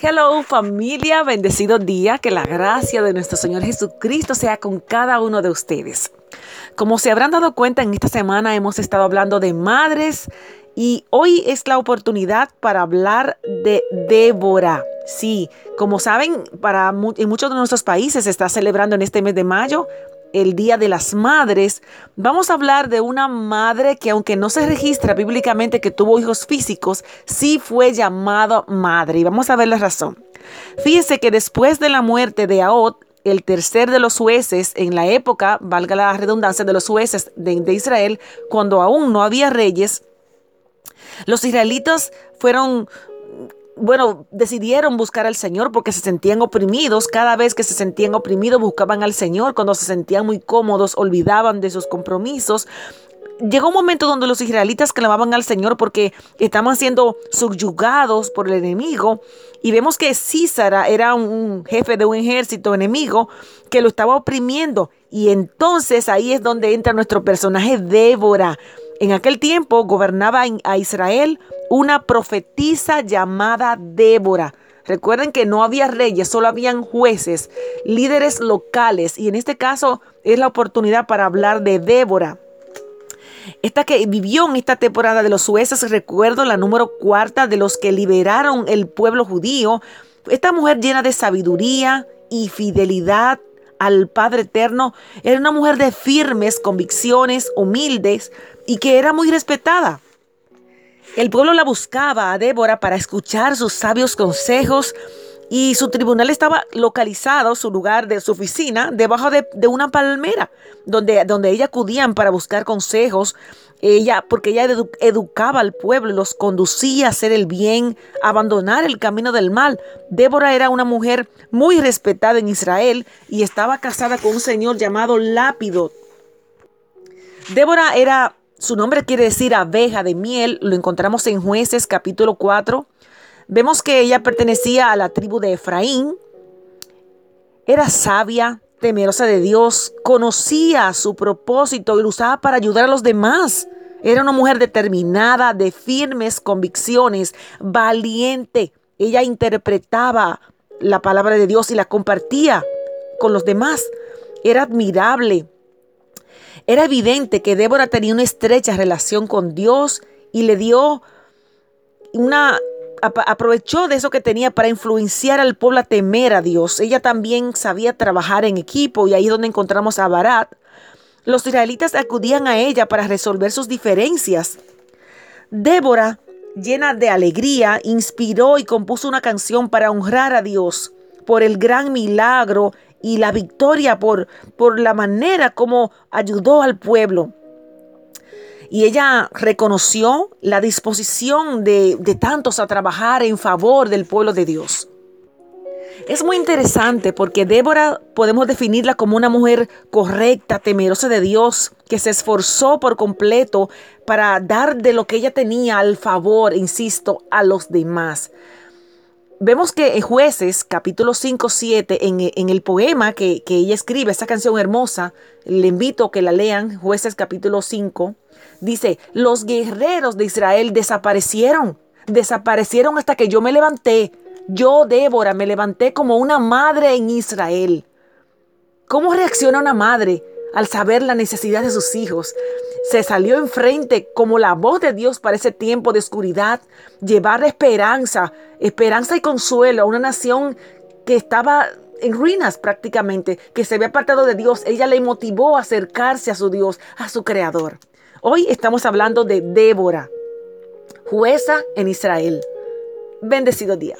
Hello familia, bendecido día, que la gracia de nuestro Señor Jesucristo sea con cada uno de ustedes. Como se habrán dado cuenta, en esta semana hemos estado hablando de madres y hoy es la oportunidad para hablar de Débora. Sí, como saben, para en muchos de nuestros países se está celebrando en este mes de mayo el Día de las Madres, vamos a hablar de una madre que aunque no se registra bíblicamente que tuvo hijos físicos, sí fue llamada madre. Y vamos a ver la razón. Fíjese que después de la muerte de Aot, el tercer de los jueces en la época, valga la redundancia, de los jueces de, de Israel, cuando aún no había reyes, los israelitas fueron bueno, decidieron buscar al Señor porque se sentían oprimidos. Cada vez que se sentían oprimidos buscaban al Señor. Cuando se sentían muy cómodos olvidaban de sus compromisos. Llegó un momento donde los israelitas clamaban al Señor porque estaban siendo subyugados por el enemigo. Y vemos que Císara era un jefe de un ejército enemigo que lo estaba oprimiendo. Y entonces ahí es donde entra nuestro personaje Débora. En aquel tiempo gobernaba a Israel una profetisa llamada Débora. Recuerden que no había reyes, solo habían jueces, líderes locales. Y en este caso es la oportunidad para hablar de Débora. Esta que vivió en esta temporada de los jueces, recuerdo la número cuarta de los que liberaron el pueblo judío. Esta mujer llena de sabiduría y fidelidad al Padre Eterno era una mujer de firmes convicciones, humildes y que era muy respetada. El pueblo la buscaba a Débora para escuchar sus sabios consejos y su tribunal estaba localizado, su lugar de su oficina, debajo de, una palmera, donde, donde ella acudían para buscar consejos. Ella, porque ella educaba al pueblo los conducía a hacer el bien, a abandonar el camino del mal. Débora era una mujer muy respetada en Israel y estaba casada con un señor llamado Lápido. Débora era su nombre quiere decir abeja de miel. Lo encontramos en Jueces capítulo 4. Vemos que ella pertenecía a la tribu de Efraín. Era sabia, temerosa de Dios, conocía su propósito y lo usaba para ayudar a los demás. Era una mujer determinada, de firmes convicciones, valiente. Ella interpretaba la palabra de Dios y la compartía con los demás. Era admirable. Era evidente que Débora tenía una estrecha relación con Dios y le dio una aprovechó de eso que tenía para influenciar al pueblo a temer a Dios. Ella también sabía trabajar en equipo y ahí es donde encontramos a Barat. Los israelitas acudían a ella para resolver sus diferencias. Débora, llena de alegría, inspiró y compuso una canción para honrar a Dios por el gran milagro y la victoria por, por la manera como ayudó al pueblo. Y ella reconoció la disposición de, de tantos a trabajar en favor del pueblo de Dios. Es muy interesante porque Débora podemos definirla como una mujer correcta, temerosa de Dios, que se esforzó por completo para dar de lo que ella tenía al favor, insisto, a los demás. Vemos que en Jueces, capítulo 5, 7, en, en el poema que, que, ella escribe, esa canción hermosa, le invito a que la lean, Jueces capítulo 5, dice, los guerreros de Israel desaparecieron, desaparecieron hasta que yo me levanté. Yo, Débora, me levanté como una madre en Israel. ¿Cómo reacciona una madre al saber la necesidad de sus hijos? Se salió enfrente como la voz de Dios para ese tiempo de oscuridad, llevar esperanza, esperanza y consuelo a una nación que estaba en ruinas prácticamente, que se había apartado de Dios. Ella le motivó a acercarse a su Dios, a su Creador. Hoy estamos hablando de Débora, jueza en Israel. Bendecido día.